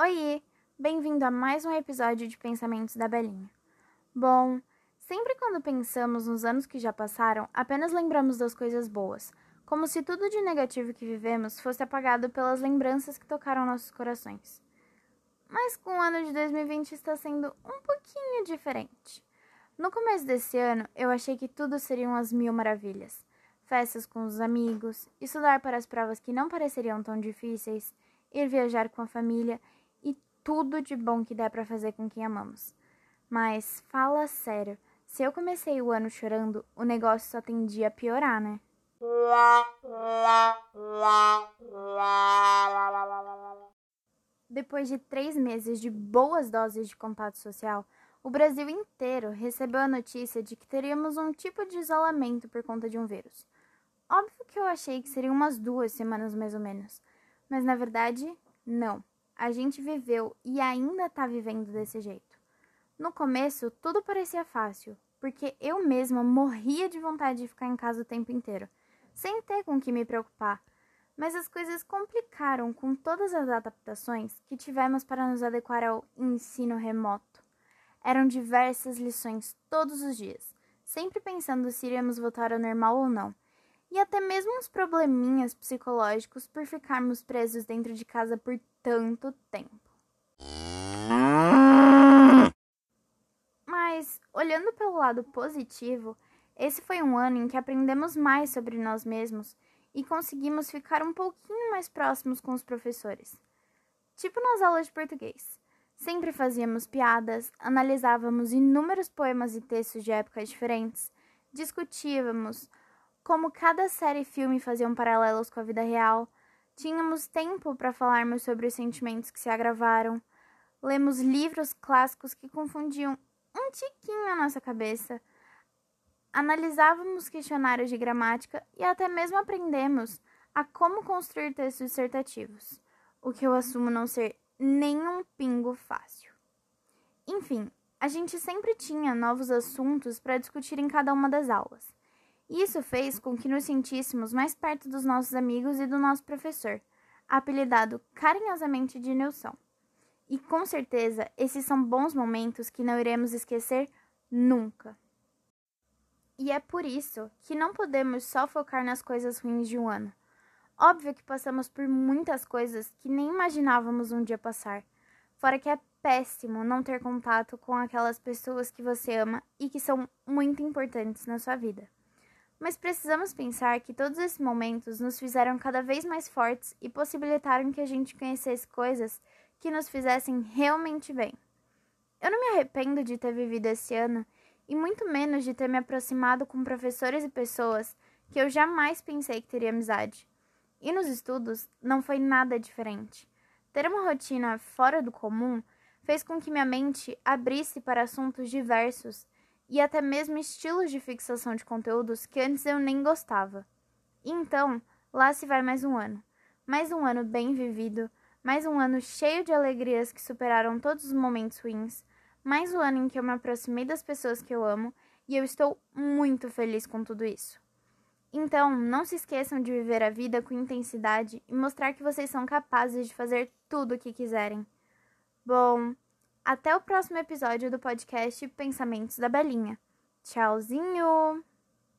Oi, bem-vindo a mais um episódio de Pensamentos da Belinha. Bom, sempre quando pensamos nos anos que já passaram, apenas lembramos das coisas boas, como se tudo de negativo que vivemos fosse apagado pelas lembranças que tocaram nossos corações. Mas com o ano de 2020 está sendo um pouquinho diferente. No começo desse ano, eu achei que tudo seriam as mil maravilhas. Festas com os amigos, estudar para as provas que não pareceriam tão difíceis, ir viajar com a família tudo de bom que der para fazer com quem amamos. Mas fala sério, se eu comecei o ano chorando, o negócio só tendia a piorar, né? Depois de três meses de boas doses de contato social, o Brasil inteiro recebeu a notícia de que teríamos um tipo de isolamento por conta de um vírus. Óbvio que eu achei que seriam umas duas semanas mais ou menos, mas na verdade, não a gente viveu e ainda está vivendo desse jeito. No começo, tudo parecia fácil, porque eu mesma morria de vontade de ficar em casa o tempo inteiro, sem ter com que me preocupar. Mas as coisas complicaram com todas as adaptações que tivemos para nos adequar ao ensino remoto. Eram diversas lições todos os dias, sempre pensando se iríamos voltar ao normal ou não e até mesmo uns probleminhas psicológicos por ficarmos presos dentro de casa por tanto tempo. Mas, olhando pelo lado positivo, esse foi um ano em que aprendemos mais sobre nós mesmos e conseguimos ficar um pouquinho mais próximos com os professores. Tipo nas aulas de português. Sempre fazíamos piadas, analisávamos inúmeros poemas e textos de épocas diferentes, discutíamos, como cada série e filme faziam paralelos com a vida real, tínhamos tempo para falarmos sobre os sentimentos que se agravaram, lemos livros clássicos que confundiam um tiquinho a nossa cabeça, analisávamos questionários de gramática e até mesmo aprendemos a como construir textos dissertativos, o que eu assumo não ser nem um pingo fácil. Enfim, a gente sempre tinha novos assuntos para discutir em cada uma das aulas. Isso fez com que nos sentíssemos mais perto dos nossos amigos e do nosso professor, apelidado carinhosamente de Nilson. E com certeza esses são bons momentos que não iremos esquecer nunca. E é por isso que não podemos só focar nas coisas ruins de um ano. Óbvio que passamos por muitas coisas que nem imaginávamos um dia passar. Fora que é péssimo não ter contato com aquelas pessoas que você ama e que são muito importantes na sua vida. Mas precisamos pensar que todos esses momentos nos fizeram cada vez mais fortes e possibilitaram que a gente conhecesse coisas que nos fizessem realmente bem. Eu não me arrependo de ter vivido esse ano e muito menos de ter me aproximado com professores e pessoas que eu jamais pensei que teria amizade. E nos estudos não foi nada diferente. Ter uma rotina fora do comum fez com que minha mente abrisse para assuntos diversos e até mesmo estilos de fixação de conteúdos que antes eu nem gostava. Então, lá se vai mais um ano. Mais um ano bem vivido, mais um ano cheio de alegrias que superaram todos os momentos ruins, mais um ano em que eu me aproximei das pessoas que eu amo e eu estou muito feliz com tudo isso. Então, não se esqueçam de viver a vida com intensidade e mostrar que vocês são capazes de fazer tudo o que quiserem. Bom, até o próximo episódio do podcast Pensamentos da Belinha. Tchauzinho!